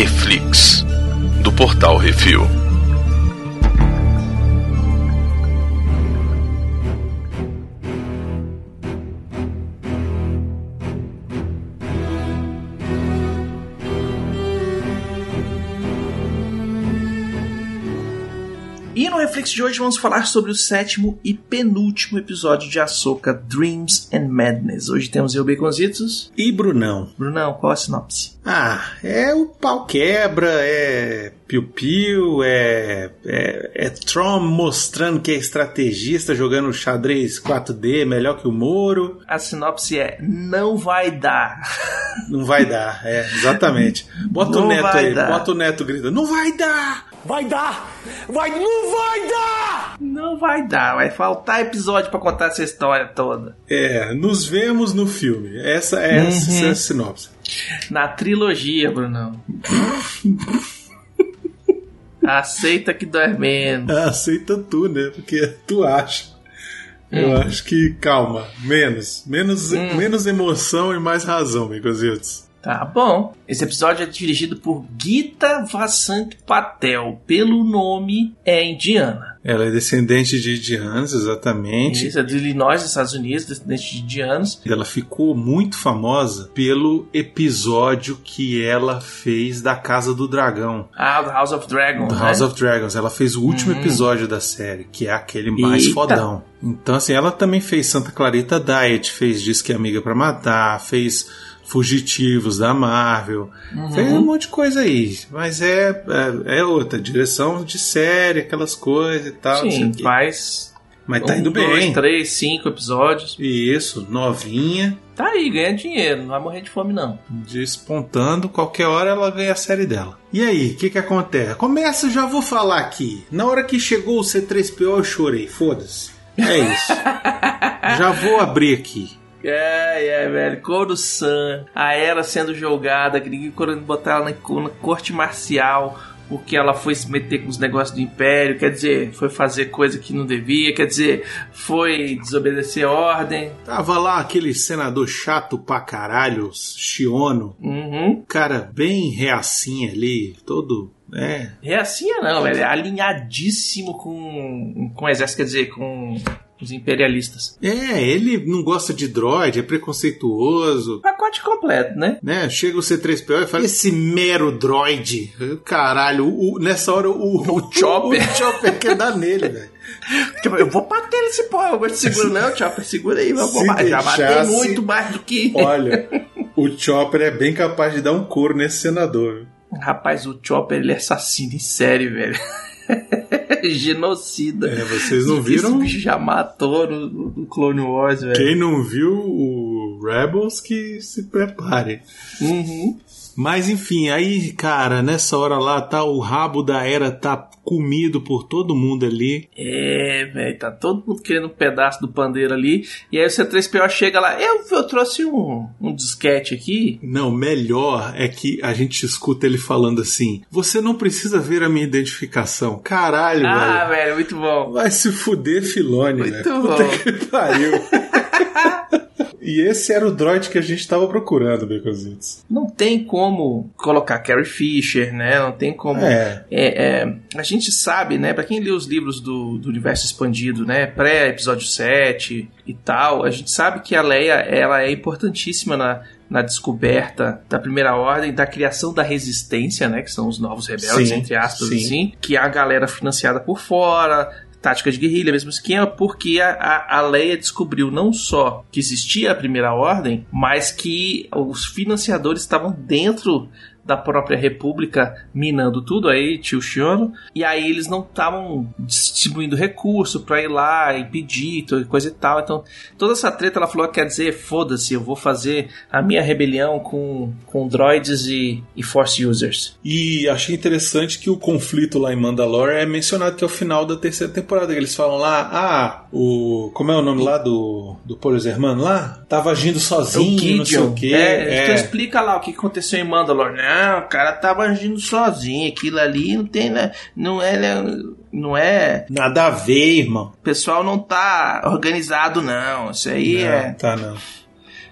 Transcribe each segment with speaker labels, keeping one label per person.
Speaker 1: Reflix, do Portal Refil.
Speaker 2: E no Reflex de hoje vamos falar sobre o sétimo e penúltimo episódio de Ahsoka Dreams and Madness. Hoje temos eu, Baconzitos.
Speaker 3: E Brunão?
Speaker 2: Brunão, qual a sinopse?
Speaker 3: Ah, é o pau quebra, é piu-piu, é, é, é Tron mostrando que é estrategista, jogando xadrez 4D melhor que o Moro.
Speaker 2: A sinopse é não vai dar.
Speaker 3: Não vai dar, é, exatamente. Bota
Speaker 2: Não
Speaker 3: o Neto
Speaker 2: vai
Speaker 3: aí,
Speaker 2: dar.
Speaker 3: bota o Neto gritando, não vai dar!
Speaker 4: Vai dar! Vai, não vai dar!
Speaker 2: Não vai dar, vai faltar episódio pra contar essa história toda.
Speaker 3: É, nos vemos no filme. Essa é, essa
Speaker 2: Uhum.
Speaker 3: é a sinopse.
Speaker 2: Na trilogia, Brunão. Aceita que dói menos.
Speaker 3: Ah, aceita tu, né? Porque tu acha. Eu
Speaker 2: Hum.
Speaker 3: acho que, calma, menos. Menos, menos emoção e mais razão, Micositos.
Speaker 2: Tá bom. Esse episódio é dirigido por Gita Vasant Patel. Pelo nome é indiana.
Speaker 3: Ela é descendente de indianos, exatamente.
Speaker 2: Isso é de Illinois, dos Estados Unidos, descendente de indianos.
Speaker 3: Ela ficou muito famosa pelo episódio que ela fez da Casa do Dragão.
Speaker 2: Ah, do House of Dragon.
Speaker 3: Do
Speaker 2: né?
Speaker 3: House of Dragons. Ela fez o último episódio da série, que é aquele mais
Speaker 2: Eita.
Speaker 3: fodão. Então, assim, ela também fez Santa Clarita Diet, fez Diz que é Amiga pra Matar, fez Fugitivos da Marvel, fez um monte de coisa aí. Mas é, é, é outra, direção de série, aquelas coisas e tal.
Speaker 2: Sim, faz.
Speaker 3: Mas tá
Speaker 2: um,
Speaker 3: indo
Speaker 2: dois,
Speaker 3: bem.
Speaker 2: três, cinco episódios.
Speaker 3: Isso, novinha,
Speaker 2: Tá aí, ganha dinheiro. Não vai morrer de fome, não.
Speaker 3: despontando, qualquer hora ela ganha a série dela. E aí, o que que acontece? Começa, já vou falar aqui. Na hora que chegou o C3PO eu chorei, foda-se. É isso. já vou abrir aqui.
Speaker 2: É, é, velho. Coruscant, a Era sendo jogada, ninguém querendo botar ela na, na corte marcial porque ela foi se meter com os negócios do Império, quer dizer, foi fazer coisa que não devia, quer dizer, foi desobedecer ordem.
Speaker 3: Tava lá aquele senador chato pra caralho, Shiono.
Speaker 2: Uhum.
Speaker 3: Cara bem reacinha ali, todo. É.
Speaker 2: É não, velho. Alinhadíssimo com, com o exército, quer dizer, com os imperialistas.
Speaker 3: É, ele não gosta de droid, é preconceituoso.
Speaker 2: Pacote completo, né?
Speaker 3: Né? Chega o C3PO e fala: Esse mero droid. Caralho, o- o- nessa hora o,
Speaker 2: O Chopper.
Speaker 3: O Chopper quer dar nele, velho.
Speaker 2: Tipo, eu vou bater nesse pó, eu vou te segurar, não, Chopper, segura aí, vou
Speaker 3: Se
Speaker 2: ba- já
Speaker 3: deixasse-
Speaker 2: muito mais do que.
Speaker 3: Olha, o Chopper é bem capaz de dar um couro nesse senador.
Speaker 2: Rapaz, o Chopper ele é assassino em série, velho. Genocida.
Speaker 3: É, vocês não
Speaker 2: Esse
Speaker 3: viram?
Speaker 2: bicho já matou no, no Clone Wars, velho.
Speaker 3: Quem não viu o Rebels que se prepare.
Speaker 2: Uhum.
Speaker 3: Mas enfim, aí, cara, nessa hora lá tá o rabo da era tá comido por todo mundo ali.
Speaker 2: É, velho, tá todo mundo querendo um pedaço do pandeiro ali. E aí o C3PO chega lá. Eu, eu trouxe um, um disquete aqui.
Speaker 3: Não, melhor é que a gente escuta ele falando assim: "Você não precisa ver a minha identificação". Caralho,
Speaker 2: Ah,
Speaker 3: velho.
Speaker 2: velho, muito bom.
Speaker 3: Vai se fuder, Filone,
Speaker 2: Muito
Speaker 3: velho.
Speaker 2: bom.
Speaker 3: Puta que pariu. e esse era o droid que a gente tava procurando, Baconzitos.
Speaker 2: Não tem como colocar Carrie Fisher, né? Não tem como.
Speaker 3: É.
Speaker 2: É, é, a gente sabe, né, Pra quem lê os livros do, do universo expandido, né, pré-episódio 7 e tal, a gente sabe que a Leia, ela é importantíssima na, na descoberta da Primeira Ordem, da criação da resistência, né, que são os novos rebeldes,
Speaker 3: Sim,
Speaker 2: entre aspas,
Speaker 3: sim.
Speaker 2: assim, que é a galera financiada por fora, tática de guerrilha, mesmo esquema, porque a, a, a Leia descobriu não só que existia a Primeira Ordem, mas que os financiadores estavam dentro da própria República minando tudo, aí tio Shiono, e aí eles não estavam distribuindo recurso pra ir lá impedir coisa e tal. Então, toda essa treta ela falou: quer dizer, foda-se, eu vou fazer a minha rebelião com, com droids e, e Force users.
Speaker 3: E achei interessante que o conflito lá em Mandalore é mencionado que é o final da terceira temporada. que Eles falam lá, ah, o. Como é o nome lá do. Do Poros Hermano lá? Tava agindo sozinho, não sei o quê.
Speaker 2: É, Então
Speaker 3: É.
Speaker 2: explica lá o que aconteceu em Mandalore. Não, o cara tava agindo sozinho. Aquilo ali não tem. né, Não é. Não é.
Speaker 3: Nada a ver, irmão.
Speaker 2: O pessoal não tá organizado, não. Isso aí
Speaker 3: Não,
Speaker 2: é.
Speaker 3: Tá, não.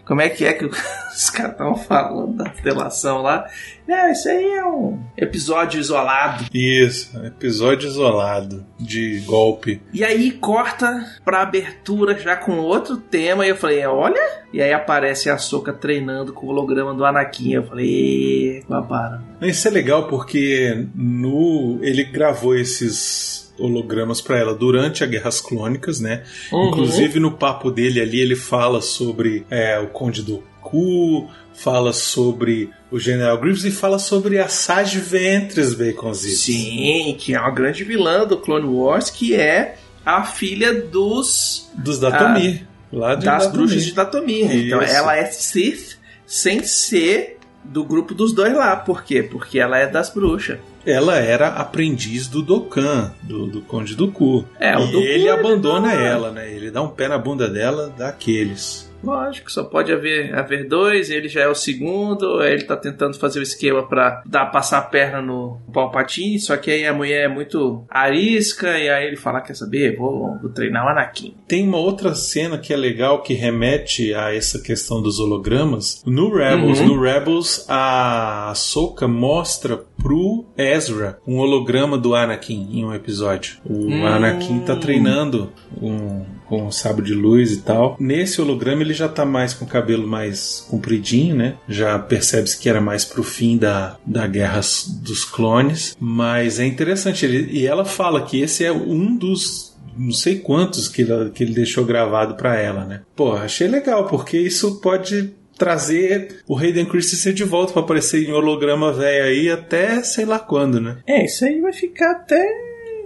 Speaker 2: Como é que é que os caras estavam falando da delação lá? Não, isso aí é um episódio isolado.
Speaker 3: Isso, episódio isolado de golpe.
Speaker 2: E aí corta pra abertura já com outro tema. E eu falei, olha. E aí aparece a Soca treinando com o holograma do Anakin. Eu falei, babara.
Speaker 3: Isso é legal porque no ele gravou esses hologramas para ela durante a Guerras Clônicas, né?
Speaker 2: Uhum.
Speaker 3: Inclusive no papo dele ali ele fala sobre é, o Conde do Ku, fala sobre o General Grievous e fala sobre a Sage Ventres Baconzitos.
Speaker 2: Sim, que é uma grande vilã do Clone Wars, que é a filha dos
Speaker 3: Dos Datomir. lá de
Speaker 2: das
Speaker 3: Datomir.
Speaker 2: bruxas de Datomir. Então
Speaker 3: Isso.
Speaker 2: ela é Sith sem ser do grupo dos dois lá. Por quê? Porque ela é das bruxas.
Speaker 3: Ela era aprendiz do Dokkan, do, do Conde do Ku.
Speaker 2: É, o
Speaker 3: e
Speaker 2: Dooku
Speaker 3: ele
Speaker 2: ele
Speaker 3: abandona
Speaker 2: não-
Speaker 3: ela, né? Ele dá um pé na bunda dela daqueles.
Speaker 2: Lógico, só pode haver, haver dois, ele já é o segundo, ele tá tentando fazer o esquema pra dar, passar a perna no Palpatine, só que aí a mulher é muito arisca, e aí ele fala, quer saber, vou, vou treinar o Anakin.
Speaker 3: Tem uma outra cena que é legal que remete a essa questão dos hologramas. No Rebels,
Speaker 2: Uhum.
Speaker 3: no Rebels, a Ahsoka mostra pro Ezra um holograma do Anakin em um episódio. O
Speaker 2: Hum.
Speaker 3: Anakin tá treinando um- com o sabre de luz e tal. Nesse holograma ele já tá mais com o cabelo mais compridinho, né? Já percebe-se que era mais pro fim da, da Guerra dos Clones. Mas é interessante. Ele, e ela fala que esse é um dos não sei quantos que ele, que ele deixou gravado pra ela, né? Pô, achei legal, porque isso pode trazer o Hayden Christensen de volta pra aparecer em holograma velho aí até sei lá quando, né?
Speaker 2: É, isso aí vai ficar até...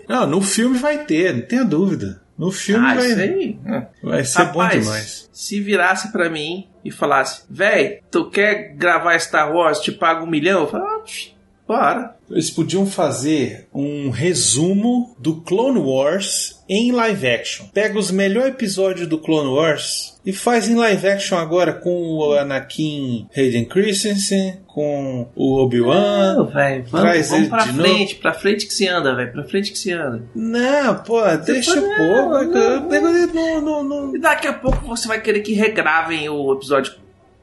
Speaker 3: Não, no filme vai ter, não tenha dúvida. No filme
Speaker 2: Ah,
Speaker 3: vai,
Speaker 2: isso aí... é.
Speaker 3: vai ser bom
Speaker 2: Rapaz,
Speaker 3: demais.
Speaker 2: Se virasse pra mim e falasse, véi, tu quer gravar Star Wars, te pago um milhão? Eu falo, ah, bora.
Speaker 3: Eles podiam fazer um resumo do Clone Wars em live action. Pega os melhores episódios do Clone Wars e faz em live action agora com o Anakin Hayden Christensen, com o
Speaker 2: Não,
Speaker 3: Obi-Wan.
Speaker 2: velho, vamos,
Speaker 3: Traz
Speaker 2: vamos
Speaker 3: ele
Speaker 2: pra
Speaker 3: de
Speaker 2: frente, pra frente que se anda, velho, pra frente que se anda.
Speaker 3: Não, pô, deixa
Speaker 2: fala,
Speaker 3: o povo.
Speaker 2: não, não,
Speaker 3: não, não, não.
Speaker 2: E daqui a pouco você vai querer que regravem o episódio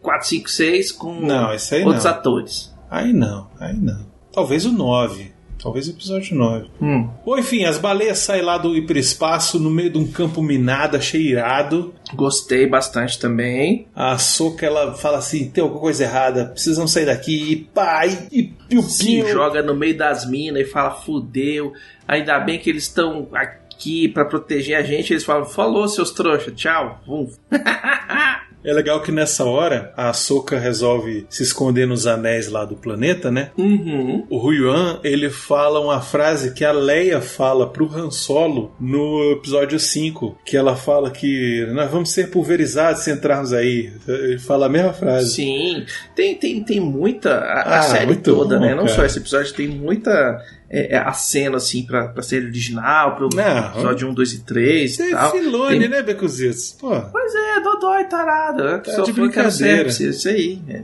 Speaker 2: 4, 5, 6 com
Speaker 3: Não,
Speaker 2: outros
Speaker 3: não.
Speaker 2: atores.
Speaker 3: Aí não, aí não. Talvez o 9. Talvez o episódio 9.
Speaker 2: Hum.
Speaker 3: Ou enfim, as baleias saem lá do hiperespaço no meio de um campo minado, cheirado.
Speaker 2: Gostei bastante também.
Speaker 3: A Soca ela fala assim: tem alguma coisa errada, precisam sair daqui. E pá, e, e piu,
Speaker 2: Se joga no meio das minas e fala, fudeu. Ainda bem que eles estão aqui pra proteger a gente. Eles falam, falou, seus trouxa, tchau. Vum.
Speaker 3: É legal que nessa hora a Soca resolve se esconder nos anéis lá do planeta, né?
Speaker 2: Uhum.
Speaker 3: O Rui-Yuan, ele fala uma frase que a Leia fala pro Han Solo no episódio 5, que ela fala que nós vamos ser pulverizados se entrarmos aí. Ele fala a mesma frase.
Speaker 2: Sim, tem, tem, tem muita. A, a
Speaker 3: Ah,
Speaker 2: série
Speaker 3: muito
Speaker 2: toda,
Speaker 3: bom,
Speaker 2: né? Não
Speaker 3: cara.
Speaker 2: só esse episódio, tem muita é, é, aceno, assim, pra, pra série original, pro
Speaker 3: Não.
Speaker 2: episódio 1, 2 e 3
Speaker 3: Você
Speaker 2: e
Speaker 3: é
Speaker 2: tal.
Speaker 3: Filone,
Speaker 2: Tem-
Speaker 3: né, Becuzitos? Pô,
Speaker 2: Pois é, Dodói, tarado. É,
Speaker 3: Tá
Speaker 2: só
Speaker 3: de brincadeira.
Speaker 2: sempre, isso aí. é.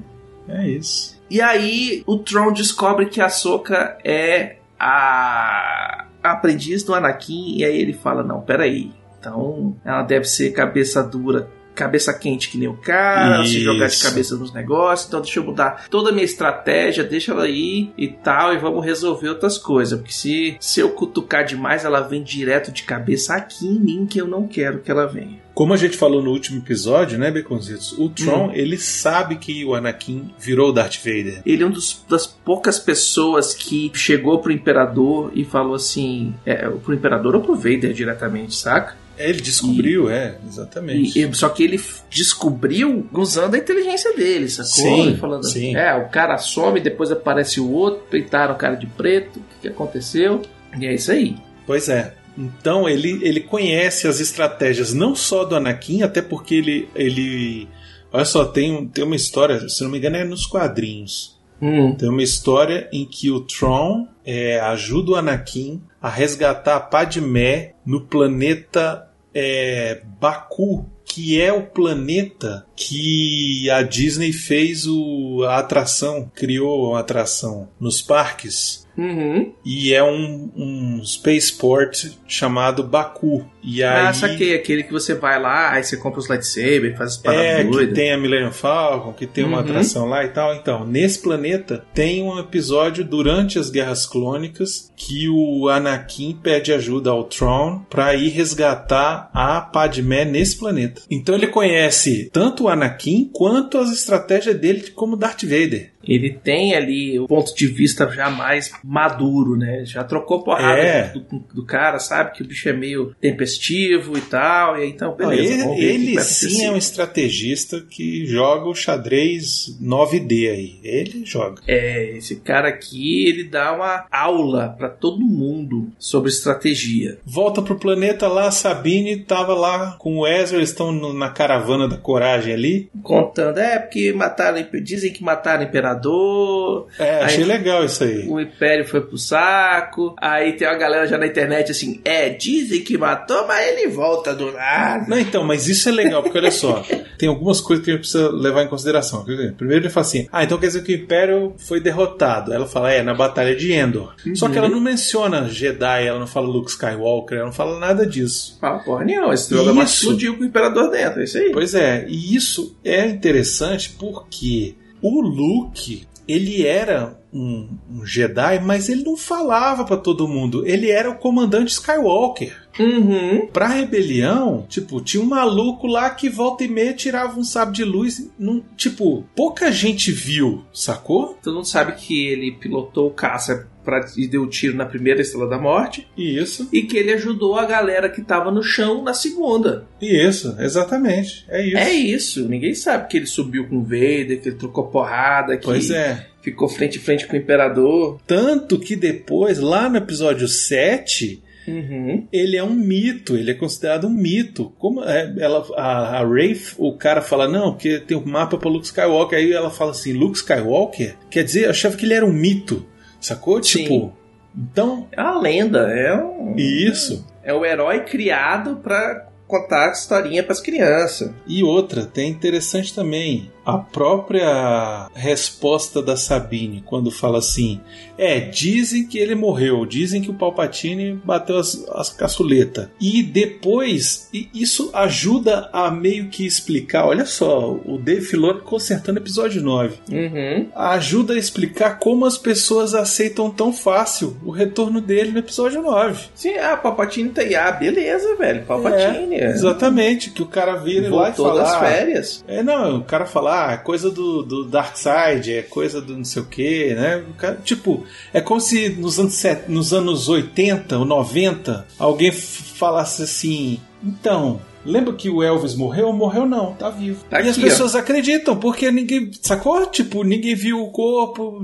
Speaker 3: é isso.
Speaker 2: E aí o Tron descobre que a Soka é a a aprendiz do Anakin, e aí ele fala: Não, peraí. Então ela deve ser cabeça dura. Cabeça quente que nem o cara, se jogar de
Speaker 3: Isso.
Speaker 2: cabeça nos negócios, então deixa eu mudar toda a minha estratégia, deixa ela ir e tal, e vamos resolver outras coisas. Porque se, se eu cutucar demais, ela vem direto de cabeça aqui em mim, que eu não quero que ela venha.
Speaker 3: Como a gente falou no último episódio, né, Beconzitos? O Tron,
Speaker 2: Hum.
Speaker 3: ele sabe que o Anakin virou o Darth Vader.
Speaker 2: Ele é um dos, das poucas pessoas que chegou pro imperador e falou assim: é, pro imperador ou pro Vader diretamente, saca?
Speaker 3: Ele descobriu, é, exatamente.
Speaker 2: E- e- só que ele descobriu usando a inteligência dele, sacou?
Speaker 3: Sim,
Speaker 2: Ele falando,
Speaker 3: sim.
Speaker 2: É, o cara some, depois aparece o outro, peitaram o cara de preto, o que, aconteceu? E é isso aí.
Speaker 3: Pois é. Então ele, ele conhece as estratégias não só do Anakin, até porque ele. ele olha só, tem, tem uma história, se não me engano, é nos quadrinhos.
Speaker 2: Hum.
Speaker 3: Tem uma história em que o Tron é, ajuda o Anakin a resgatar a Padmé no planeta é, Baku, que é o planeta que a Disney fez o, a atração, criou a atração nos parques.
Speaker 2: Uhum.
Speaker 3: E é um, um spaceport chamado Baku. E aí,
Speaker 2: Ah, saquei. Aquele que você vai lá, aí você compra os lightsabers, faz as paradas
Speaker 3: É, que tem a Millennium Falcon, que tem uma
Speaker 2: Uhum.
Speaker 3: atração lá e tal. Então, nesse planeta tem um episódio durante as Guerras Clônicas que o Anakin pede ajuda ao Tron pra ir resgatar a Padmé nesse planeta. Então ele conhece tanto o Anakin quanto as estratégias dele como Darth Vader.
Speaker 2: Ele tem ali o ponto de vista já mais maduro, né? Já trocou porrada
Speaker 3: É.
Speaker 2: do, do cara, sabe? Que o bicho é meio tempestivo e tal. E então, beleza.
Speaker 3: ele ele sim é um estrategista que joga o xadrez 9D aí. Ele joga.
Speaker 2: É, esse cara aqui, ele dá uma aula pra todo mundo sobre estratégia.
Speaker 3: Volta pro planeta lá, Sabine tava lá com o Ezra, eles estão na caravana da coragem ali.
Speaker 2: Contando, é, porque mataram, dizem que mataram o imperador,
Speaker 3: É, achei
Speaker 2: Aí-
Speaker 3: legal isso aí.
Speaker 2: o império foi pro saco, aí tem uma galera já na internet assim, é, dizem que matou, mas ele volta do nada.
Speaker 3: Não, então, mas isso é legal, porque olha só, tem algumas coisas que a gente precisa levar em consideração. Primeiro ele fala assim: ah, então quer dizer que o Império foi derrotado. Ela fala, é, na Batalha de Endor. Só que ela não menciona Jedi, ela não fala Luke Skywalker, ela não fala nada disso.
Speaker 2: Fala porra nenhuma, esse programa
Speaker 3: Isso.
Speaker 2: explodiu com o imperador dentro, é isso aí.
Speaker 3: Pois é, e isso é interessante porque o Luke, ele era um, um Jedi, mas ele não falava pra todo mundo. Ele era o comandante Skywalker.
Speaker 2: Uhum.
Speaker 3: Pra rebelião, tipo, tinha um maluco lá que volta e meia tirava um sábio de luz. Não, tipo, pouca gente viu, sacou?
Speaker 2: Todo mundo sabe que ele pilotou o caça pra, e deu tiro na primeira Estrela da Morte
Speaker 3: Isso,
Speaker 2: e que ele ajudou a galera que tava no chão na segunda.
Speaker 3: isso, exatamente. É isso.
Speaker 2: É isso, ninguém sabe que ele subiu com o Vader, que ele trocou porrada, que
Speaker 3: Pois é.
Speaker 2: Ficou frente a frente com o Imperador.
Speaker 3: Tanto que depois, lá no episódio 7,
Speaker 2: Uhum.
Speaker 3: ele é um mito, ele é considerado um mito. Como é, ela, a, a Rey, o cara fala, não, porque tem um mapa para Luke Skywalker. Aí ela fala assim, Luke Skywalker? Quer dizer, eu achava que ele era um mito, sacou?
Speaker 2: Sim.
Speaker 3: Tipo, então,
Speaker 2: É uma lenda, é um.
Speaker 3: isso.
Speaker 2: É o herói criado pra contar historinha pras crianças.
Speaker 3: E outra, tem interessante também, a própria resposta da Sabine, quando fala assim: é, dizem que ele morreu, dizem que o Palpatine bateu as, as caçuletas. E depois, e isso ajuda a meio que explicar: olha só, o Dave Filoni consertando episódio 9.
Speaker 2: Uhum.
Speaker 3: Ajuda a explicar como as pessoas aceitam tão fácil o retorno dele no episódio 9.
Speaker 2: Sim, ah, Palpatine tá aí. Ah, beleza, velho. Palpatine.
Speaker 3: É, exatamente, que o cara vira lá e
Speaker 2: Voltou
Speaker 3: fala.
Speaker 2: das
Speaker 3: "Ah,
Speaker 2: férias.
Speaker 3: É, não, o cara fala, ah, é coisa do, do Darkseid, é coisa do não sei o que, né? O cara, tipo, é como se nos anos, nos anos 80 ou 90 alguém falasse assim, então. Lembra que o Elvis morreu? Morreu não, tá vivo.
Speaker 2: Tá
Speaker 3: e as
Speaker 2: aqui,
Speaker 3: pessoas acreditam, porque ninguém. Sacou? Tipo, ninguém viu o corpo.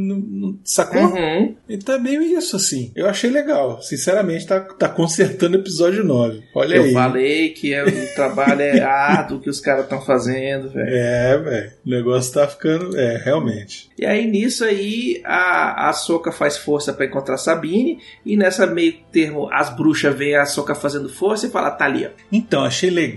Speaker 3: sacou?
Speaker 2: Uhum.
Speaker 3: Então é meio isso, assim. Eu achei legal. Sinceramente, tá, tá consertando o episódio 9. Olha
Speaker 2: Eu
Speaker 3: aí.
Speaker 2: falei que é- o trabalho é árduo que os caras estão fazendo, velho.
Speaker 3: É, velho. O negócio tá ficando. É, realmente.
Speaker 2: E aí nisso aí a, a Soca faz força pra encontrar Sabine e nessa meio termo as bruxas veem a Soca fazendo força e fala, tá ali, ó.
Speaker 3: Então, achei legal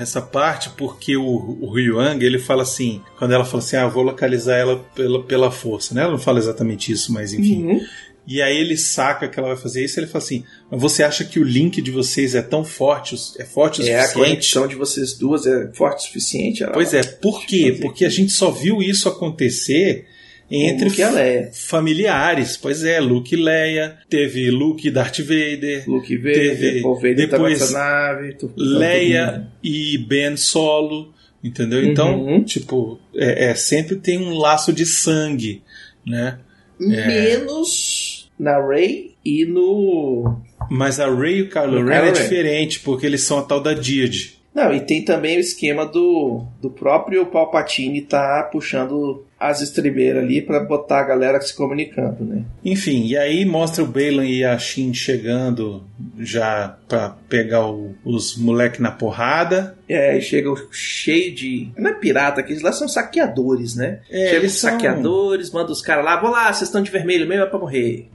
Speaker 3: essa parte porque o, o Ryuang, ele fala assim, quando ela fala assim, ah, eu vou localizar ela pela, pela força, né? Ela não fala exatamente isso, mas enfim.
Speaker 2: Uhum.
Speaker 3: E aí ele saca que ela vai fazer isso e ele fala assim, mas você acha que o link de vocês é tão forte, é forte o
Speaker 2: É, a
Speaker 3: suficiente?
Speaker 2: conexão de vocês duas é forte o suficiente. Ela
Speaker 3: Pois é, por quê? Porque a gente só viu isso acontecer entre
Speaker 2: Luke e a Leia.
Speaker 3: familiares. Pois é, Luke e Leia, teve Luke e Darth Vader,
Speaker 2: Luke Vader,
Speaker 3: Teve-
Speaker 2: Paul Vader
Speaker 3: depois
Speaker 2: tava nessa nave. tu-
Speaker 3: Leia e Ben Solo, entendeu? Então,
Speaker 2: Uhum.
Speaker 3: tipo, é, é, sempre tem um laço de sangue, né?
Speaker 2: Menos na Rey e no.
Speaker 3: Mas a Rey e o Kylo Ren é
Speaker 2: Ren.
Speaker 3: diferente, porque eles são a tal da Deirdre.
Speaker 2: Não, e tem também o esquema do, do próprio Palpatine tá puxando as estribeiras ali pra botar a galera se comunicando, né?
Speaker 3: Enfim, e aí mostra o Balan e a Shin chegando já pra pegar o- os moleque na porrada.
Speaker 2: É, aí chega cheio de. Não é pirata, aqueles lá são saqueadores, né?
Speaker 3: É,
Speaker 2: chega
Speaker 3: eles
Speaker 2: os
Speaker 3: são-
Speaker 2: saqueadores, manda os caras lá, vou lá, vocês estão de vermelho mesmo é pra morrer.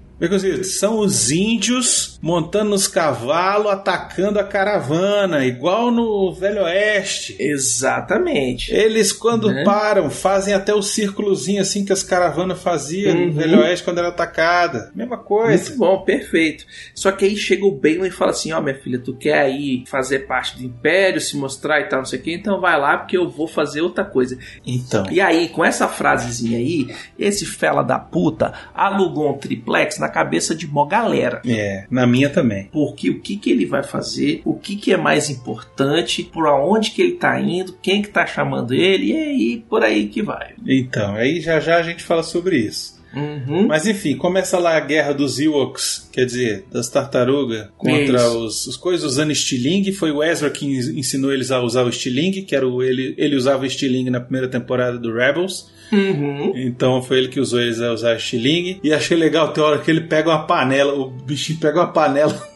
Speaker 3: São os índios montando nos cavalos, atacando a caravana, igual no Velho Oeste.
Speaker 2: Exatamente.
Speaker 3: Eles, quando
Speaker 2: Né?
Speaker 3: param, fazem até o círculozinho assim que as caravanas faziam
Speaker 2: Uhum.
Speaker 3: no Velho Oeste quando era atacada. Mesma coisa.
Speaker 2: Muito bom, perfeito. Só que aí chega o Balin e fala assim: Ó, minha filha, tu quer aí fazer parte do Império, se mostrar e tal, não sei o que, então vai lá porque eu vou fazer outra coisa.
Speaker 3: Então.
Speaker 2: E aí, com essa frasezinha aí, esse fela da puta alugou um triplex na cabeça de mó galera.
Speaker 3: É, na minha também.
Speaker 2: Porque o que, que ele vai fazer, o que, que é mais importante, por onde que ele tá indo, quem que tá chamando ele, e aí por aí que vai.
Speaker 3: Então, aí já já a gente fala sobre isso.
Speaker 2: Uhum.
Speaker 3: Mas enfim, começa lá a guerra dos Ewoks, quer dizer, das tartarugas contra os, os coisas usando estilingue. Foi o Ezra que en- ensinou eles a usar o estilingue, que era o, ele, ele usava o estilingue na primeira temporada do Rebels.
Speaker 2: Uhum.
Speaker 3: Então foi ele que usou eles a usar o estilingue. E achei legal, tem hora que ele pega uma panela, o bichinho pega uma panela.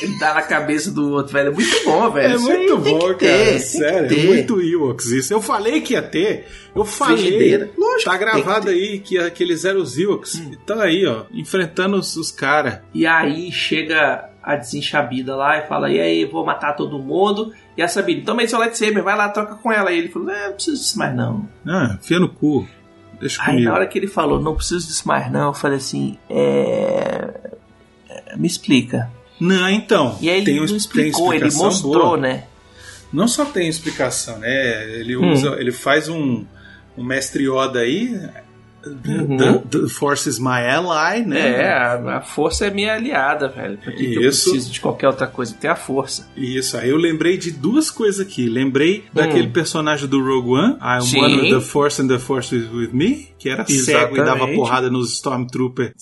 Speaker 2: Ele dá na cabeça do outro, velho. É muito bom, velho.
Speaker 3: É
Speaker 2: Isso
Speaker 3: muito bom,
Speaker 2: ter,
Speaker 3: cara.
Speaker 2: que
Speaker 3: Sério, é
Speaker 2: ter.
Speaker 3: muito Ewoks isso. Eu falei que ia ter. Eu falei.
Speaker 2: Frigideira. Lógico
Speaker 3: Tá gravado
Speaker 2: que ter.
Speaker 3: aí que aqueles eram os Ewoks.
Speaker 2: Hum.
Speaker 3: E tá aí, ó, enfrentando os, os caras.
Speaker 2: E aí chega a desenchabida lá e fala: E aí, vou matar todo mundo. E a Sabine, toma aí seu lightsaber, vai lá, troca com ela. E ele falou: É, não preciso disso mais não.
Speaker 3: Ah, enfia no cu. Deixa
Speaker 2: Aí
Speaker 3: comigo.
Speaker 2: na hora que ele falou: Não preciso disso mais não, eu falei assim: É. é, Me explica.
Speaker 3: Não, então.
Speaker 2: E aí ele
Speaker 3: tem
Speaker 2: não
Speaker 3: tem
Speaker 2: explicou, ele
Speaker 3: explicação
Speaker 2: mostrou,
Speaker 3: boa.
Speaker 2: né?
Speaker 3: Não só tem explicação, né? Ele
Speaker 2: Hum.
Speaker 3: usa, ele faz um, um mestre Yoda aí.
Speaker 2: Uhum.
Speaker 3: The, the Force is my ally, né?
Speaker 2: É, a, a força é minha aliada, velho. Por que, que eu preciso de qualquer outra coisa? Tem a força.
Speaker 3: Isso, aí eu lembrei de duas coisas aqui. Lembrei daquele personagem do Rogue One, I'm
Speaker 2: Hum. Sim.
Speaker 3: one with the Force and the Force is with me, que era cego e dava
Speaker 2: Exatamente.
Speaker 3: porrada nos Stormtroopers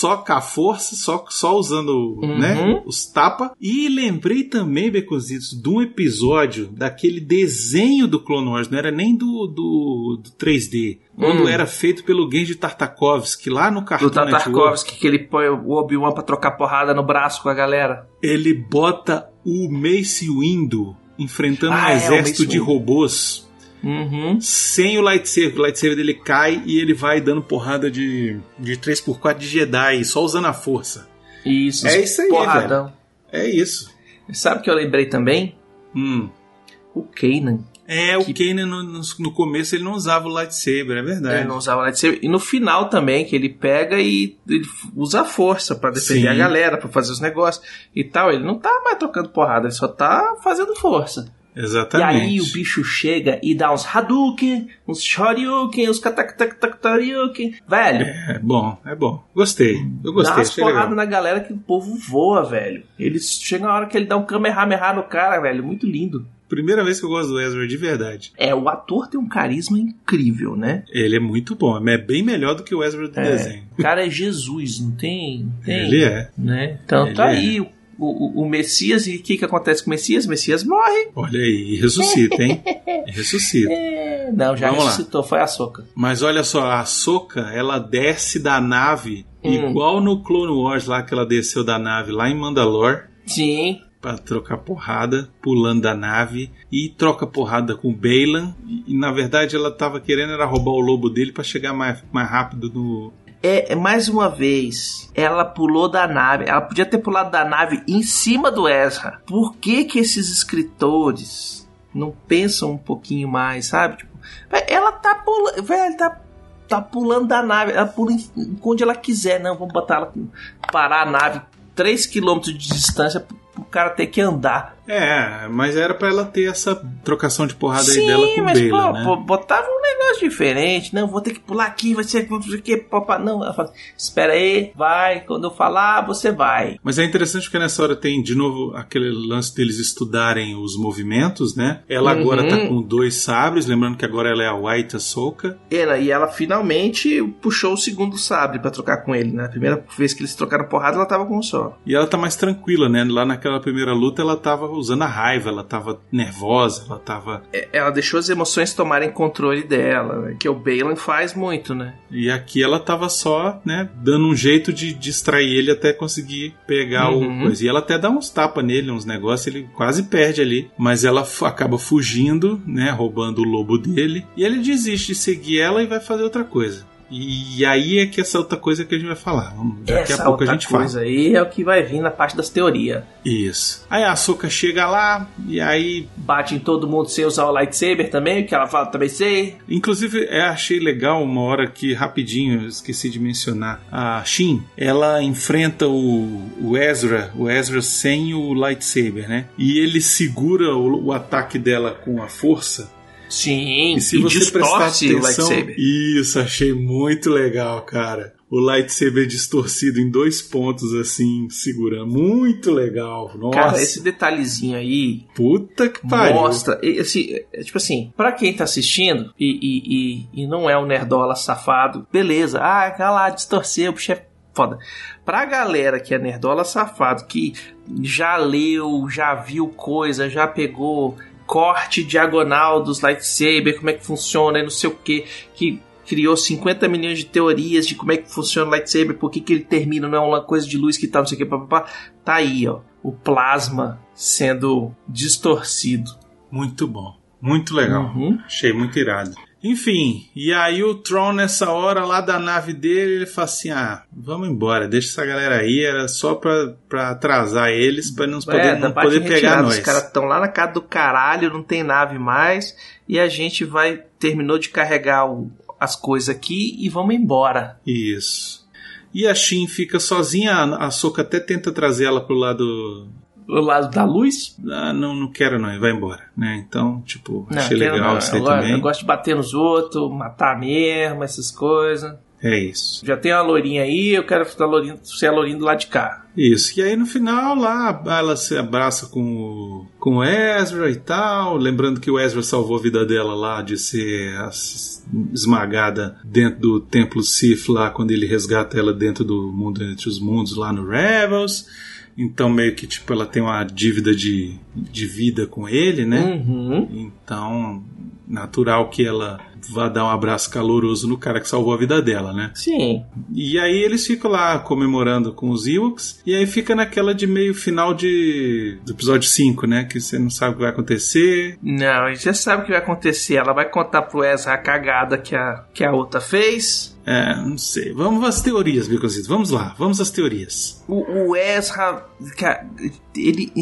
Speaker 3: só com a força, só, só usando
Speaker 2: Uhum.
Speaker 3: né, os tapa. E lembrei também, Beconzitos, de um episódio daquele desenho do Clone Wars, não era nem do, do, do 3D, quando
Speaker 2: Hum.
Speaker 3: era feito pelo Genji Tartakovsky, lá no Cartoon
Speaker 2: Do Tatarkovsky,
Speaker 3: Network.
Speaker 2: que ele põe o Obi-Wan pra trocar porrada no braço com a galera.
Speaker 3: ele bota o Mace Windu enfrentando
Speaker 2: Ah,
Speaker 3: um
Speaker 2: é,
Speaker 3: exército de robôs
Speaker 2: Uhum.
Speaker 3: sem o lightsaber. O lightsaber dele cai e ele vai dando porrada de, de 3x4 de Jedi, só usando a força.
Speaker 2: Isso.
Speaker 3: É isso aí,
Speaker 2: porradão.
Speaker 3: É isso.
Speaker 2: Sabe o que eu lembrei também?
Speaker 3: Hum.
Speaker 2: O Kanan.
Speaker 3: É, o
Speaker 2: Que-
Speaker 3: Kanan no, no- no começo ele não usava o lightsaber, é verdade.
Speaker 2: Ele não usava lightsaber. E no final também, que ele pega e ele usa a força pra defender
Speaker 3: Sim.
Speaker 2: a galera, pra fazer os negócios e tal. Ele não tá mais trocando porrada, ele só tá fazendo força.
Speaker 3: Exatamente.
Speaker 2: E aí o bicho chega e dá uns Hadouken, uns Shoryuken, uns Kataktaktaryuken. Velho,
Speaker 3: É bom, é bom. Gostei. Eu gostei,
Speaker 2: dá umas porradas na galera que o povo voa, velho. Ele chega na hora que ele dá um Kamehameha no cara, velho. Muito lindo.
Speaker 3: Primeira vez que eu gosto do Ezra de verdade.
Speaker 2: É, o ator tem um carisma incrível, né?
Speaker 3: Ele é muito bom, é bem melhor do que o Ezra do
Speaker 2: É.
Speaker 3: desenho.
Speaker 2: O cara é Jesus, não tem. tem
Speaker 3: Ele é.
Speaker 2: Né? Então
Speaker 3: Ele
Speaker 2: tá
Speaker 3: é.
Speaker 2: aí o, o, o Messias, e o que, que acontece com o Messias? O Messias morre.
Speaker 3: Olha aí, ressuscita, hein? ressuscita.
Speaker 2: É, não, já
Speaker 3: Vamos lá.
Speaker 2: ressuscitou, foi a soca.
Speaker 3: Mas olha só, a Soca, ela desce da nave
Speaker 2: Hum.
Speaker 3: igual no Clone Wars lá que ela desceu da nave lá em Mandalore
Speaker 2: Sim.
Speaker 3: pra trocar porrada, pulando da nave e troca porrada com o Baylan e, na verdade ela tava querendo era roubar o lobo dele pra chegar mais, mais rápido no
Speaker 2: é, mais uma vez, ela pulou da nave. Ela podia ter pulado da nave em cima do Ezra. Por que que esses escritores não pensam um pouquinho mais, sabe? Tipo, ela tá pulando, velho, tá, tá pulando da nave. Ela pula em- onde ela quiser. Não, vamos botar ela parar a nave 3 km de distância pro cara ter que andar.
Speaker 3: É, mas era pra ela ter essa trocação de porrada
Speaker 2: Sim,
Speaker 3: aí dela com o
Speaker 2: mas
Speaker 3: Baylan,
Speaker 2: pô,
Speaker 3: né?
Speaker 2: pô, botava um negócio diferente. Não, vou ter que pular aqui, vai ser não sei o que, papá. Não, ela fala, espera aí, vai. Quando eu falar, você vai.
Speaker 3: Mas é interessante porque nessa hora tem de novo aquele lance deles estudarem os movimentos, né? Ela
Speaker 2: Uhum.
Speaker 3: agora tá com dois sabres, lembrando que agora ela é a White Ahsoka.
Speaker 2: Ela, e ela finalmente puxou o segundo sabre pra trocar com ele, né? A primeira vez que eles trocaram porrada, ela tava com um só.
Speaker 3: E ela tá mais tranquila, né? Lá naquela primeira luta ela tava usando a raiva, ela tava nervosa, ela tava.
Speaker 2: É, Ela deixou as emoções tomarem controle dela, né? que o Balin faz muito, né?
Speaker 3: E aqui ela tava só, né, dando um jeito de distrair ele até conseguir pegar
Speaker 2: Uhum.
Speaker 3: o coisa. E ela até dá uns tapas nele, uns negócios, ele quase perde ali. Mas ela acaba fugindo, né, roubando o lobo dele. E ele desiste de seguir ela e vai fazer outra coisa. E aí é que essa outra coisa que a gente vai falar. Daqui
Speaker 2: Essa
Speaker 3: a pouco a gente fala.
Speaker 2: coisa aí é o que vai vir na parte das teorias.
Speaker 3: Isso. Aí a Ahsoka chega lá e aí
Speaker 2: Bate em todo mundo sem usar o lightsaber também, que ela fala também sei.
Speaker 3: Inclusive, eu achei legal uma hora que, rapidinho, eu esqueci de mencionar. A Shin, ela enfrenta o, o Ezra, o Ezra sem o lightsaber, né? E ele segura o, o ataque dela com a força.
Speaker 2: Sim,
Speaker 3: E se você prestar
Speaker 2: distorce o
Speaker 3: atenção.
Speaker 2: lightsaber.
Speaker 3: Isso, achei muito legal, cara. O lightsaber distorcido em dois pontos, assim, segurando. Muito legal. Nossa,
Speaker 2: Cara, esse detalhezinho aí
Speaker 3: puta que pariu.
Speaker 2: mostra. e, assim, é, tipo assim, pra quem tá assistindo e, e, e, e não é um nerdola safado, beleza. Ah, vai lá, distorcer, o bicho é foda. Pra galera que é nerdola safado, que já leu, já viu coisa, já pegou corte diagonal dos lightsaber, como é que funciona e não sei o que, que criou 50 milhões de teorias de como é que funciona o lightsaber, por que, que ele termina, não é uma coisa de luz que tá, não sei o que, papapá. Tá aí, ó, o plasma sendo distorcido.
Speaker 3: Muito bom. Muito legal.
Speaker 2: Uhum.
Speaker 3: Achei muito irado. Enfim, e aí o Tron nessa hora lá da nave dele, ele fala assim: ah, vamos embora, deixa essa galera aí, era só pra, pra atrasar eles, pra não poder,
Speaker 2: É,
Speaker 3: não
Speaker 2: bate
Speaker 3: poder pegar nós.
Speaker 2: Os caras estão lá na casa do caralho, não tem nave mais, e a gente vai, terminou de carregar o- as coisas aqui e vamos embora.
Speaker 3: Isso. E a Shin fica sozinha, a, a Soka até tenta trazer ela pro lado.
Speaker 2: Do lado da luz?
Speaker 3: Ah, não, não quero não, e vai embora, né? Então, tipo,
Speaker 2: Não,
Speaker 3: achei legal
Speaker 2: não.
Speaker 3: isso aí
Speaker 2: eu,
Speaker 3: também.
Speaker 2: eu gosto de bater nos outros, matar mesmo, essas coisas.
Speaker 3: É isso.
Speaker 2: Já tem uma lourinha aí, eu quero ser a lourinha, ser a lourinha do lado de cá.
Speaker 3: Isso, e aí no final lá ela se abraça com o, com o Ezra e tal, lembrando que o Ezra salvou a vida dela lá de ser esmagada dentro do templo Sith lá, quando ele resgata ela dentro do mundo entre os mundos lá no Rebels. Então meio que tipo ela tem uma dívida de, de vida com ele, né?
Speaker 2: Uhum.
Speaker 3: Então natural que ela vá dar um abraço caloroso no cara que salvou a vida dela, né?
Speaker 2: Sim.
Speaker 3: E aí eles ficam lá comemorando com os Ewoks, e aí fica naquela de meio final de do episódio 5, né? Que você não sabe o que vai acontecer.
Speaker 2: Não, já sabe o que vai acontecer. Ela vai contar pro Ezra a cagada que a, que a outra fez.
Speaker 3: É, não sei. Vamos às teorias, Bicositos. Vamos lá, vamos às teorias.
Speaker 2: O, o Ezra, ele.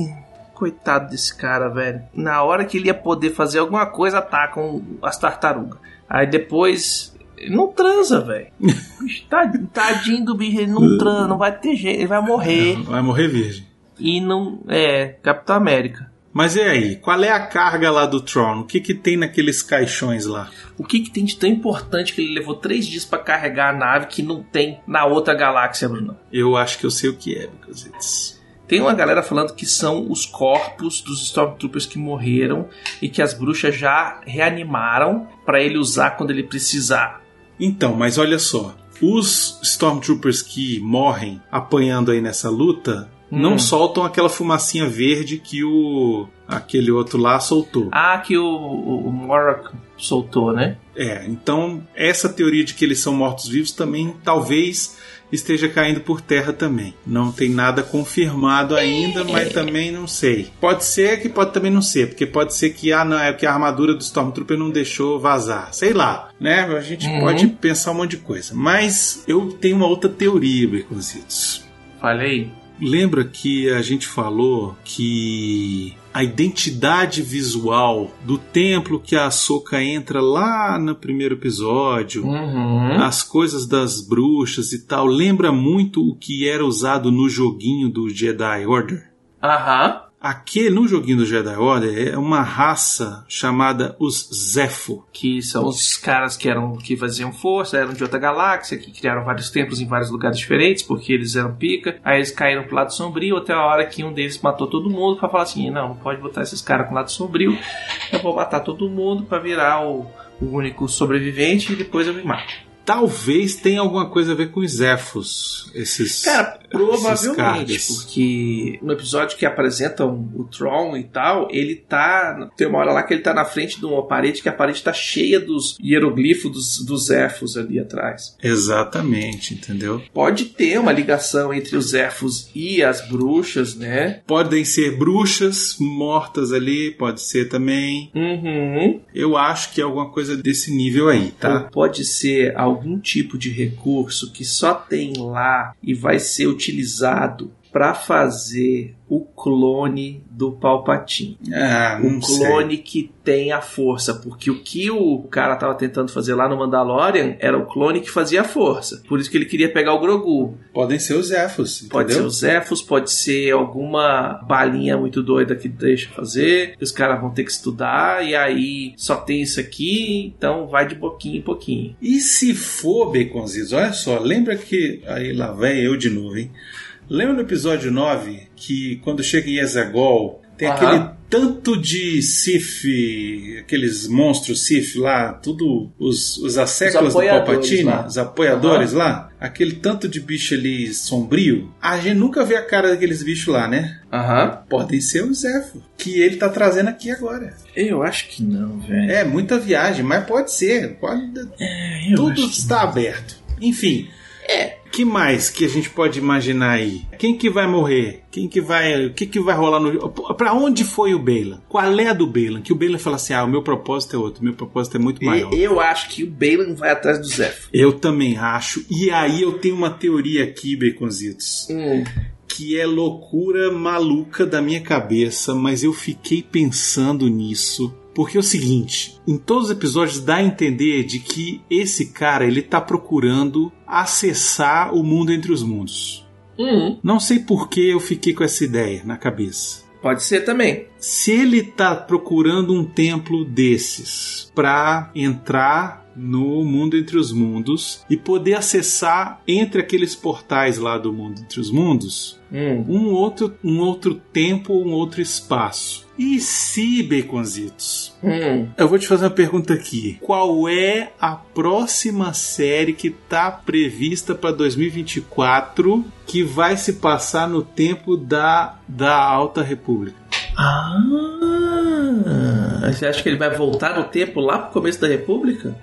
Speaker 2: Coitado desse cara, velho. Na hora que ele ia poder fazer alguma coisa, atacam as tartarugas. Aí depois. Ele não transa, velho. Tá- Tadinho do bicho, ele não transa, não vai ter jeito, ele vai morrer.
Speaker 3: Vai morrer virgem.
Speaker 2: E não. É, Capitão América.
Speaker 3: Mas e aí? Qual é a carga lá do Tron? O que que tem naqueles caixões lá?
Speaker 2: O que, que tem de tão importante que ele levou três dias pra carregar a nave que não tem na outra galáxia, Bruno?
Speaker 3: Eu acho que eu sei o que é, Bicositos.
Speaker 2: Tem uma galera falando que são os corpos dos Stormtroopers que morreram e que as bruxas já reanimaram pra ele usar quando ele precisar.
Speaker 3: Então, mas olha só. Os Stormtroopers que morrem apanhando aí nessa luta
Speaker 2: Hum.
Speaker 3: não soltam aquela fumacinha verde que o aquele outro lá soltou.
Speaker 2: Ah, que o, o, o Morak soltou, né?
Speaker 3: É, então essa teoria de que eles são mortos-vivos também talvez esteja caindo por terra também. Não tem nada confirmado ainda, mas também não sei. Pode ser que pode também não ser, porque pode ser que ah, não, é que a armadura do Stormtrooper não deixou vazar. Sei lá, né? A gente
Speaker 2: Uhum.
Speaker 3: pode pensar um monte de coisa. Mas eu tenho uma outra teoria, Baconzitos.
Speaker 2: Falei.
Speaker 3: Lembra que a gente falou que a identidade visual do templo que a Ahsoka entra lá no primeiro episódio,
Speaker 2: Uhum.
Speaker 3: as coisas das bruxas e tal, lembra muito o que era usado no joguinho do Jedi Order?
Speaker 2: Aham.
Speaker 3: Aquele no joguinho do Jedi Order é uma raça chamada os Zepho.
Speaker 2: Que são os caras que eram que faziam força, eram de outra galáxia, que criaram vários templos em vários lugares diferentes, porque eles eram pica. Aí eles caíram pro lado sombrio, até a hora que um deles matou todo mundo pra falar assim: não, não pode botar esses caras com o lado sombrio. Eu vou matar todo mundo pra virar o, o único sobrevivente e depois eu me mato.
Speaker 3: Talvez tenha alguma coisa a ver com os Zephos, esses
Speaker 2: Cara, Provavelmente, porque no episódio que apresentam o Tron e tal, ele tá. Tem uma hora lá que ele tá na frente de uma parede que a parede tá cheia dos hieroglifos dos, dos elfos ali atrás.
Speaker 3: Exatamente, entendeu?
Speaker 2: Pode ter uma ligação entre os elfos e as bruxas, né?
Speaker 3: Podem ser bruxas mortas ali, pode ser também.
Speaker 2: Uhum.
Speaker 3: Eu acho que é alguma coisa desse nível aí, tá?
Speaker 2: Ou pode ser algum tipo de recurso que só tem lá e vai ser utilizado utilizado para fazer o clone do Palpatine.
Speaker 3: Ah,
Speaker 2: o clone
Speaker 3: sei.
Speaker 2: que tem a força, porque o que o cara tava tentando fazer lá no Mandalorian era o clone que fazia a força. Por isso que ele queria pegar o Grogu.
Speaker 3: Podem ser os elfos,
Speaker 2: Pode ser
Speaker 3: entendeu?
Speaker 2: os elfos, pode ser alguma balinha muito doida que deixa fazer, os caras vão ter que estudar, e aí só tem isso aqui, então vai de pouquinho em pouquinho.
Speaker 3: E se for Baconzitos, olha só, lembra que. Aí lá vem eu de novo, hein? Lembra no episódio 9 que quando chega em Ezagol tem
Speaker 2: Aham.
Speaker 3: aquele tanto de Sith, aqueles monstros Sith lá, tudo os, os asseclas do Palpatine,
Speaker 2: lá.
Speaker 3: os apoiadores lá, aquele tanto de bicho ali sombrio. A gente nunca vê a cara daqueles bichos lá, né?
Speaker 2: Aham.
Speaker 3: Podem ser os Zephyr, que ele tá trazendo aqui agora.
Speaker 2: Eu acho que não, velho.
Speaker 3: É, muita viagem, mas pode ser. Pode...
Speaker 2: eu
Speaker 3: Tudo está aberto. Enfim. É. que mais que a gente pode imaginar aí? Quem que vai morrer? Quem que vai. O que que vai rolar no. Pra onde foi o Bailan? Qual é a do Bailan? Que o Bailan fala assim: ah, o meu propósito é outro, meu propósito é muito maior.
Speaker 2: E- Eu acho que o Balen vai atrás do Zeph.
Speaker 3: Eu também acho. E aí eu tenho uma teoria aqui, Baconzitos. que é loucura maluca da minha cabeça, mas eu fiquei pensando nisso. Porque é o seguinte, em todos os episódios dá a entender de que esse cara ele tá procurando acessar o mundo entre os mundos.
Speaker 2: Hum,
Speaker 3: Não sei por que eu fiquei com essa ideia na cabeça.
Speaker 2: pode ser também.
Speaker 3: Se ele tá procurando um templo desses para entrar no mundo entre os mundos e poder acessar entre aqueles portais lá do mundo entre os mundos,
Speaker 2: Hum.
Speaker 3: um outro, um outro tempo, um outro espaço. E se, Baconzitos?
Speaker 2: Hum.
Speaker 3: Eu vou te fazer uma pergunta aqui. Qual é a próxima série que está prevista para 2024 que vai se passar no tempo da, da Alta República?
Speaker 2: Ah, você acha que ele vai voltar no tempo lá pro começo da República?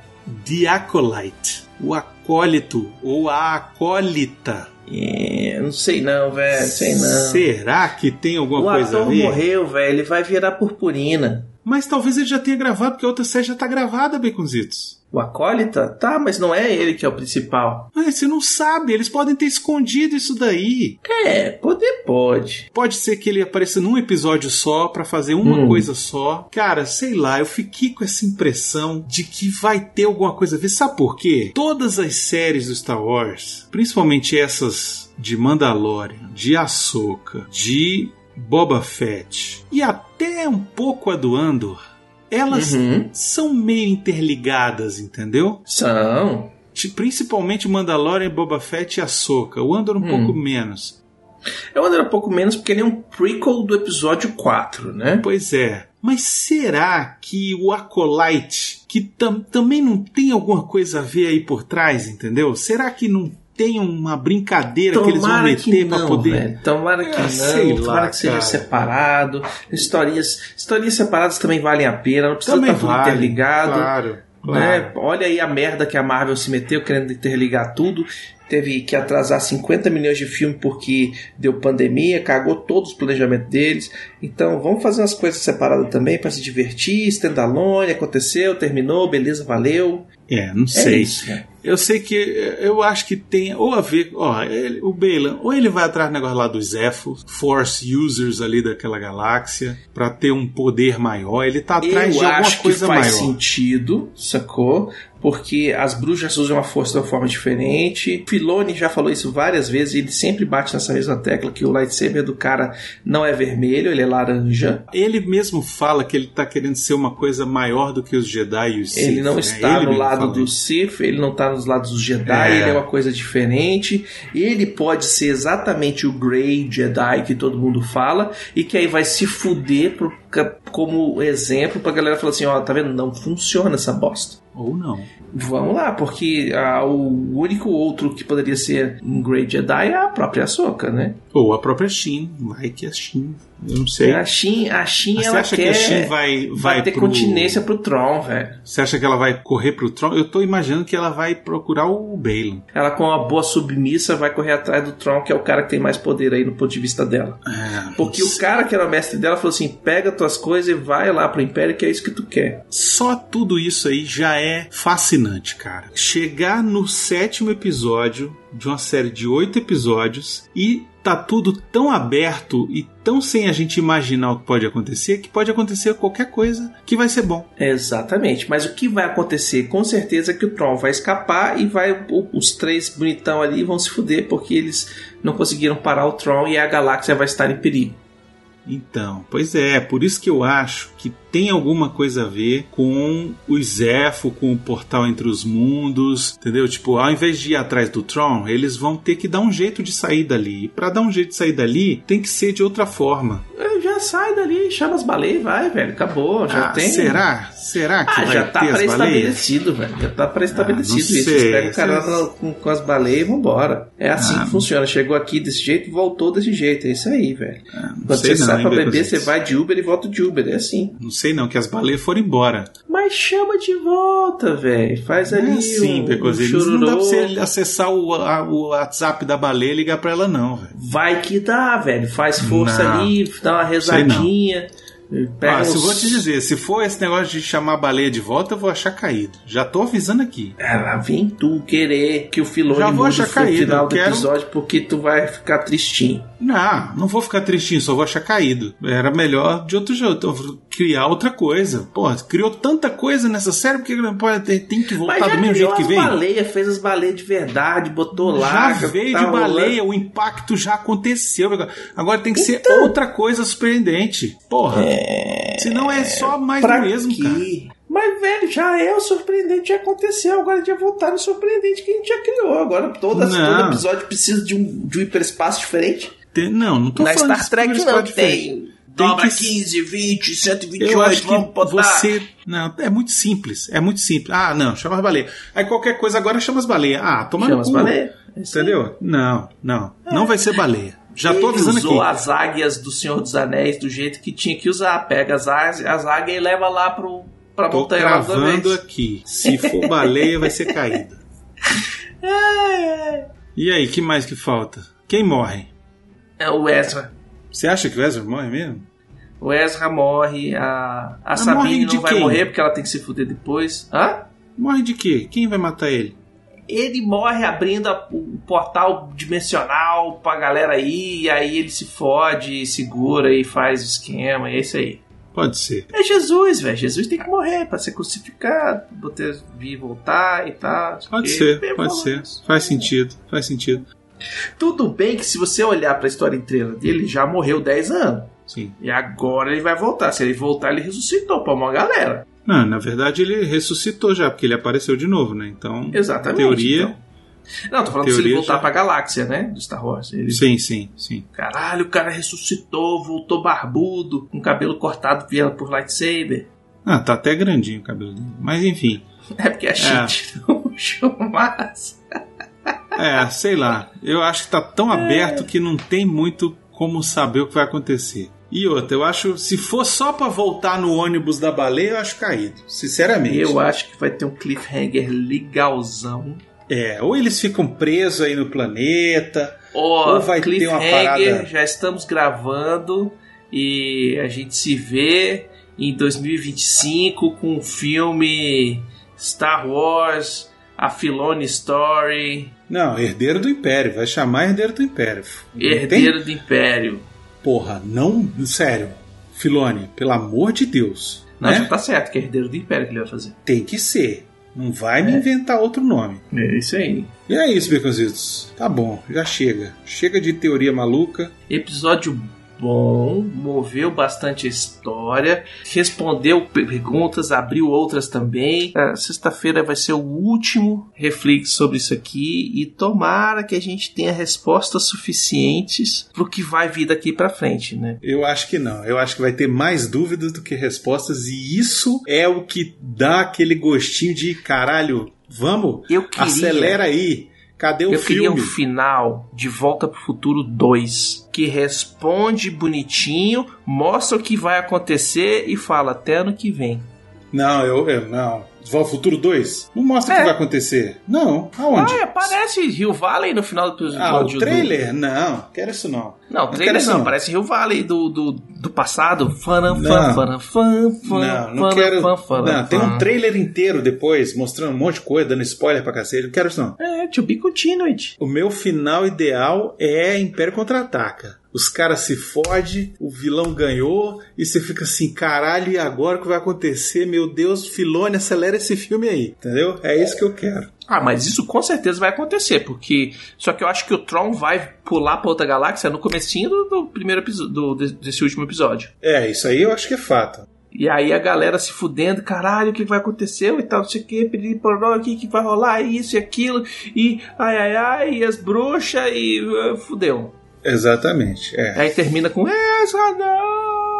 Speaker 3: The Acolyte, o acólito ou a acólita.
Speaker 2: É, não sei não, velho, sei não.
Speaker 3: Será que tem alguma
Speaker 2: o
Speaker 3: coisa a
Speaker 2: ator
Speaker 3: ver?
Speaker 2: morreu, velho, ele vai virar purpurina.
Speaker 3: Mas talvez ele já tenha gravado, porque a outra série já tá gravada, Baconzitos.
Speaker 2: O acólita? Tá, mas não é ele que é o principal.
Speaker 3: Mas você não sabe, eles podem ter escondido isso daí.
Speaker 2: É, poder pode.
Speaker 3: Pode ser que ele apareça num episódio só pra fazer uma
Speaker 2: Hum.
Speaker 3: coisa só. Cara, sei lá, eu fiquei com essa impressão de que vai ter alguma coisa a ver. Sabe por quê? Todas as séries do Star Wars, principalmente essas de Mandalorian, de Ahsoka, de Boba Fett e até um pouco a do Andor, elas
Speaker 2: Uhum.
Speaker 3: são meio interligadas, entendeu?
Speaker 2: São.
Speaker 3: Principalmente Mandalorian, Boba Fett e Ahsoka. O Andor um
Speaker 2: Hum.
Speaker 3: pouco menos.
Speaker 2: Eu ando um pouco menos porque ele é um prequel do episódio 4, né?
Speaker 3: Pois é. Mas será que o Acolyte, que tam- também não tem alguma coisa a ver aí por trás, entendeu? Será que não tem uma brincadeira que eles vão
Speaker 2: Tomara
Speaker 3: meter
Speaker 2: que
Speaker 3: pra poder.
Speaker 2: velho. Tomara que
Speaker 3: Ah,
Speaker 2: não. Tomara
Speaker 3: lá,
Speaker 2: que seja
Speaker 3: cara.
Speaker 2: separado. Historinhas, historinhas separadas também valem a pena. Não precisa
Speaker 3: Também
Speaker 2: estar tudo
Speaker 3: vale,
Speaker 2: interligado.
Speaker 3: Claro.
Speaker 2: né?
Speaker 3: claro.
Speaker 2: Olha aí a merda que a Marvel se meteu querendo interligar tudo. Teve que atrasar 50 milhões de filme porque deu pandemia, cagou todos os planejamentos deles. Então vamos fazer umas coisas separadas também para se divertir. Standalone, aconteceu, terminou, beleza, valeu.
Speaker 3: É, não
Speaker 2: É
Speaker 3: sei.
Speaker 2: isso, né?
Speaker 3: Eu sei que eu acho que tem ou a ver, ó, ele- o Bailan, ou ele vai atrás do negócio lá dos Zephos, Force Users ali daquela galáxia, pra ter um poder maior. Ele tá atrás
Speaker 2: Eu
Speaker 3: de alguma
Speaker 2: acho que
Speaker 3: coisa
Speaker 2: faz
Speaker 3: maior.
Speaker 2: sentido, sacou? Porque as bruxas usam a força de uma forma diferente. Filoni já falou isso várias vezes e ele sempre bate nessa mesma tecla que o lightsaber do cara não é vermelho, ele é laranja.
Speaker 3: Ele mesmo fala que ele tá querendo ser uma coisa maior do que os Jedi e os Sith.
Speaker 2: Ele não
Speaker 3: né?
Speaker 2: está
Speaker 3: Ele
Speaker 2: no lado do. Sith, ele não está nos lados dos Jedi,
Speaker 3: É.
Speaker 2: ele é uma coisa diferente. Ele pode ser exatamente o Grey Jedi que todo mundo fala e que aí vai se fuder pro, fica como exemplo pra galera falar assim: ó, tá vendo? Não funciona essa bosta.
Speaker 3: Ou não.
Speaker 2: Vamos lá, porque ah, o único outro que poderia ser um Great Jedi é a própria Ahsoka, né?
Speaker 3: Ou a própria Shin. Vai que a Shin. Eu não sei.
Speaker 2: A Shin, a Shin
Speaker 3: Você
Speaker 2: ela
Speaker 3: acha
Speaker 2: quer,
Speaker 3: que a Shin vai, vai,
Speaker 2: vai ter
Speaker 3: pro-
Speaker 2: continência pro Tron, velho.
Speaker 3: Você acha que ela vai correr pro Tron? Eu tô imaginando que ela vai procurar o Balin.
Speaker 2: Ela, com uma boa submissa, vai correr atrás do Tron, que é o cara que tem mais poder aí no ponto de vista dela.
Speaker 3: É,
Speaker 2: Porque o cara que era o mestre dela falou assim: pega tuas coisas e vai lá pro Império, que é isso que tu quer.
Speaker 3: Só tudo isso aí já é fascinante, cara. Chegar no sétimo episódio de uma série de oito episódios e tá tudo tão aberto e tão sem a gente imaginar o que pode acontecer que pode acontecer qualquer coisa que vai ser bom.
Speaker 2: Exatamente. Mas o que vai acontecer? Com certeza é que o Tron vai escapar e vai os três bonitão ali vão se fuder porque eles não conseguiram parar o Tron e a galáxia vai estar em perigo.
Speaker 3: Então, pois é, por isso que eu acho que tem alguma coisa a ver com o Zefo, com o portal entre os mundos, entendeu? Tipo, ao invés de ir atrás do Tron, eles vão ter que dar um jeito de sair dali. E pra dar um jeito de sair dali, tem que ser de outra forma.
Speaker 2: É, Já sai dali, chama as baleias e vai, velho. Acabou, já
Speaker 3: Ah,
Speaker 2: tem.
Speaker 3: Será? Será que
Speaker 2: Ah,
Speaker 3: vai
Speaker 2: já tá pré-estabelecido, velho. Já tá pré-estabelecido
Speaker 3: Ah,
Speaker 2: isso. Eles
Speaker 3: sei.
Speaker 2: pegam o cara com, com as baleias e vambora. É assim
Speaker 3: Ah,
Speaker 2: que funciona. Chegou aqui desse jeito, voltou desse jeito. É isso aí, velho.
Speaker 3: Não
Speaker 2: Quando você
Speaker 3: não,
Speaker 2: sai pra beber, você vai de Uber e volta de Uber. É assim.
Speaker 3: Não sei não, que as baleias foram embora.
Speaker 2: Mas chama de volta, velho. Faz ali
Speaker 3: É assim,
Speaker 2: um, um
Speaker 3: Beconzitos. Não dá pra você acessar o, a- o WhatsApp da baleia e ligar pra ela não, velho.
Speaker 2: Vai que dá, velho. Faz força
Speaker 3: Não.
Speaker 2: ali, dá uma rezadinha. Pega
Speaker 3: Ah, se eu
Speaker 2: uns-
Speaker 3: vou te dizer, se for esse negócio de chamar a baleia de volta, eu vou achar caído. Já tô avisando aqui.
Speaker 2: Ela vem tu querer que o Filone
Speaker 3: Já vou achar caído,
Speaker 2: final do
Speaker 3: quero-
Speaker 2: episódio porque tu vai ficar tristinho.
Speaker 3: Não, não vou ficar tristinho, só vou achar caído. Era melhor de outro jeito, criar outra coisa. Pô, criou tanta coisa nessa série, porque não pode ter, tem que voltar
Speaker 2: já
Speaker 3: do mesmo jeito que veio?
Speaker 2: baleias, fez as baleias de verdade, botou lá.
Speaker 3: Já veio
Speaker 2: tá
Speaker 3: de
Speaker 2: rolando.
Speaker 3: baleia, o impacto já aconteceu. Agora tem que ser
Speaker 2: Então.
Speaker 3: outra coisa surpreendente. Porra. Senão é só mais do mesmo,
Speaker 2: quê?
Speaker 3: cara.
Speaker 2: Mas, velho, já é o surpreendente, já aconteceu. Agora vai voltar no surpreendente que a gente já criou. Agora todo,
Speaker 3: Não.
Speaker 2: todo episódio precisa de um, de um hiperespaço diferente.
Speaker 3: Tem- não, não tô
Speaker 2: Na
Speaker 3: falando
Speaker 2: Star Trek não tem.
Speaker 3: Tem
Speaker 2: Dobra
Speaker 3: que-
Speaker 2: 15, 20, 128,
Speaker 3: Eu acho que
Speaker 2: vamos botar.
Speaker 3: você. Não, é muito simples. É muito simples. Ah, não, chama as baleias. Aí qualquer coisa agora chama as baleias. Ah, toma
Speaker 2: Chama
Speaker 3: no
Speaker 2: as
Speaker 3: cu.
Speaker 2: É aí.
Speaker 3: Entendeu? Não, não. Não vai ser baleia. Já tô
Speaker 2: Ele
Speaker 3: avisando
Speaker 2: usou
Speaker 3: aqui.
Speaker 2: as águias do Senhor dos Anéis do jeito que tinha que usar. Pega as águias, as águias e leva lá pro, pra
Speaker 3: Tô
Speaker 2: montanha
Speaker 3: gravando aqui. Se for baleia, vai ser caída. E aí, que mais que falta? Quem morre?
Speaker 2: É o Ezra.
Speaker 3: Você acha que o Ezra morre mesmo?
Speaker 2: O Ezra morre, a, a
Speaker 3: Mas
Speaker 2: Sabine não vai
Speaker 3: quem?
Speaker 2: morrer porque ela tem que se fuder depois. Hã?
Speaker 3: Morre de quê? Quem vai matar ele?
Speaker 2: Ele morre abrindo a- o portal dimensional pra galera ir, e aí ele se fode, segura e faz o esquema, e é isso aí.
Speaker 3: Pode ser.
Speaker 2: É Jesus, velho. Jesus tem que morrer pra ser crucificado, pra poder vir e voltar e tal.
Speaker 3: Pode ser, pode ser. Faz sentido, faz sentido.
Speaker 2: Tudo bem que se você olhar pra história inteira dele, ele já morreu 10 anos.
Speaker 3: Sim.
Speaker 2: E agora ele vai voltar. Se ele voltar, ele ressuscitou pra uma galera.
Speaker 3: Não, na verdade ele ressuscitou já, porque ele apareceu de novo, né? Então,
Speaker 2: Exatamente.
Speaker 3: teoria.
Speaker 2: então. Não, tô falando se ele voltar
Speaker 3: já-
Speaker 2: pra galáxia, né? Do Star Wars. Ele,
Speaker 3: Sim, sim, sim.
Speaker 2: Caralho, o cara ressuscitou, voltou barbudo, com cabelo cortado via por lightsaber.
Speaker 3: Ah, tá até grandinho o cabelo dele. Mas enfim.
Speaker 2: É porque a gente não achou massa.
Speaker 3: É, sei lá. Eu acho que tá tão aberto que não tem muito como saber o que vai acontecer. E outra, eu acho, se for só pra voltar no ônibus da baleia, eu acho caído. Sinceramente.
Speaker 2: Eu acho que vai ter um cliffhanger legalzão.
Speaker 3: É, ou eles ficam presos aí no planeta.
Speaker 2: Ó,
Speaker 3: Ou vai ter uma
Speaker 2: cliffhanger,
Speaker 3: parada-
Speaker 2: já estamos gravando e a gente se vê em 2025 com o filme Star Wars, a Filone Story,
Speaker 3: Não, herdeiro do Império. Vai chamar herdeiro do Império. Não tem-
Speaker 2: Herdeiro do Império.
Speaker 3: Porra, não. Sério. Filone, pelo amor de Deus.
Speaker 2: Não,
Speaker 3: né?
Speaker 2: já tá certo que é Herdeiro do Império que ele vai fazer.
Speaker 3: Tem que ser. Não vai me inventar outro nome.
Speaker 2: É isso aí.
Speaker 3: E é isso, Beconzitos. Tá bom, já chega. Chega de teoria maluca.
Speaker 2: Episódio bom, moveu bastante a história, respondeu perguntas, abriu outras também. Sexta-feira vai ser o último reflexo sobre isso aqui e tomara que a gente tenha respostas suficientes pro que vai vir daqui para frente, né?
Speaker 3: Eu acho que não. Eu acho que vai ter mais dúvidas do que respostas e isso é o que dá aquele gostinho de caralho. Vamos,
Speaker 2: Eu queria-
Speaker 3: acelera aí. Cadê o
Speaker 2: Eu
Speaker 3: filme?
Speaker 2: queria um final de Volta pro Futuro 2 que responde bonitinho, mostra o que vai acontecer e fala até ano que vem.
Speaker 3: Não, eu, eu não. Volta ao Futuro 2? Não mostra o
Speaker 2: É.
Speaker 3: que vai acontecer. Não, aonde?
Speaker 2: Ah, aparece Rio Valley no final do
Speaker 3: Ah, o
Speaker 2: episódio. do-
Speaker 3: trailer? Não, quero isso não.
Speaker 2: Não, trailer não,
Speaker 3: não.
Speaker 2: parece Rio Valley do, do, do passado. Faram,
Speaker 3: Não.
Speaker 2: faram, fã, fã,
Speaker 3: Não, não quero. Não, tem um trailer inteiro depois, mostrando um monte de coisa, dando spoiler pra cacete. Não quero isso não.
Speaker 2: É, to be continued.
Speaker 3: O meu final ideal é Império Contra-Ataca. Os caras se fodem, o vilão ganhou, e você fica assim, caralho, e agora o que vai acontecer? Meu Deus, Filone, acelera esse filme aí, entendeu? É isso que eu quero.
Speaker 2: Ah, mas isso com certeza vai acontecer, porque. Só que eu acho que o Tron vai pular pra outra galáxia no comecinho do, do primeiro episódio, desse último episódio.
Speaker 3: É, isso aí eu acho que é fato.
Speaker 2: E aí a galera se fudendo, caralho, o que vai acontecer e tal, não sei o que, pedir o que, que vai rolar, isso e aquilo, e ai ai ai, e as bruxas, e uh, fudeu.
Speaker 3: Exatamente, é.
Speaker 2: Aí termina com essa não!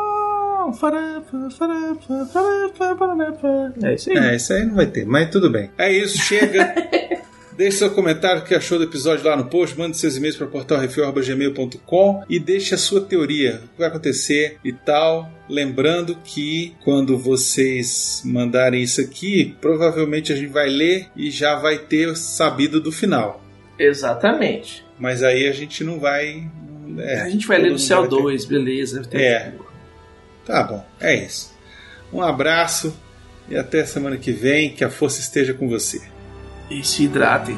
Speaker 2: É isso aí.
Speaker 3: É, isso aí não vai ter, mas tudo bem. É isso, chega. Deixe seu comentário que achou do episódio lá no post, mande seus e-mails para portalrefil.gmail.com e deixe a sua teoria, o que vai acontecer e tal. Lembrando que quando vocês mandarem isso aqui, provavelmente a gente vai ler e já vai ter sabido do final.
Speaker 2: Exatamente.
Speaker 3: Mas aí a gente não vai. é,
Speaker 2: a gente vai ler
Speaker 3: mundo
Speaker 2: céu
Speaker 3: vai ter-
Speaker 2: 2, beleza.
Speaker 3: É. Tá bom, é isso. Um abraço e até semana que vem. Que a força esteja com você.
Speaker 2: E se hidratem.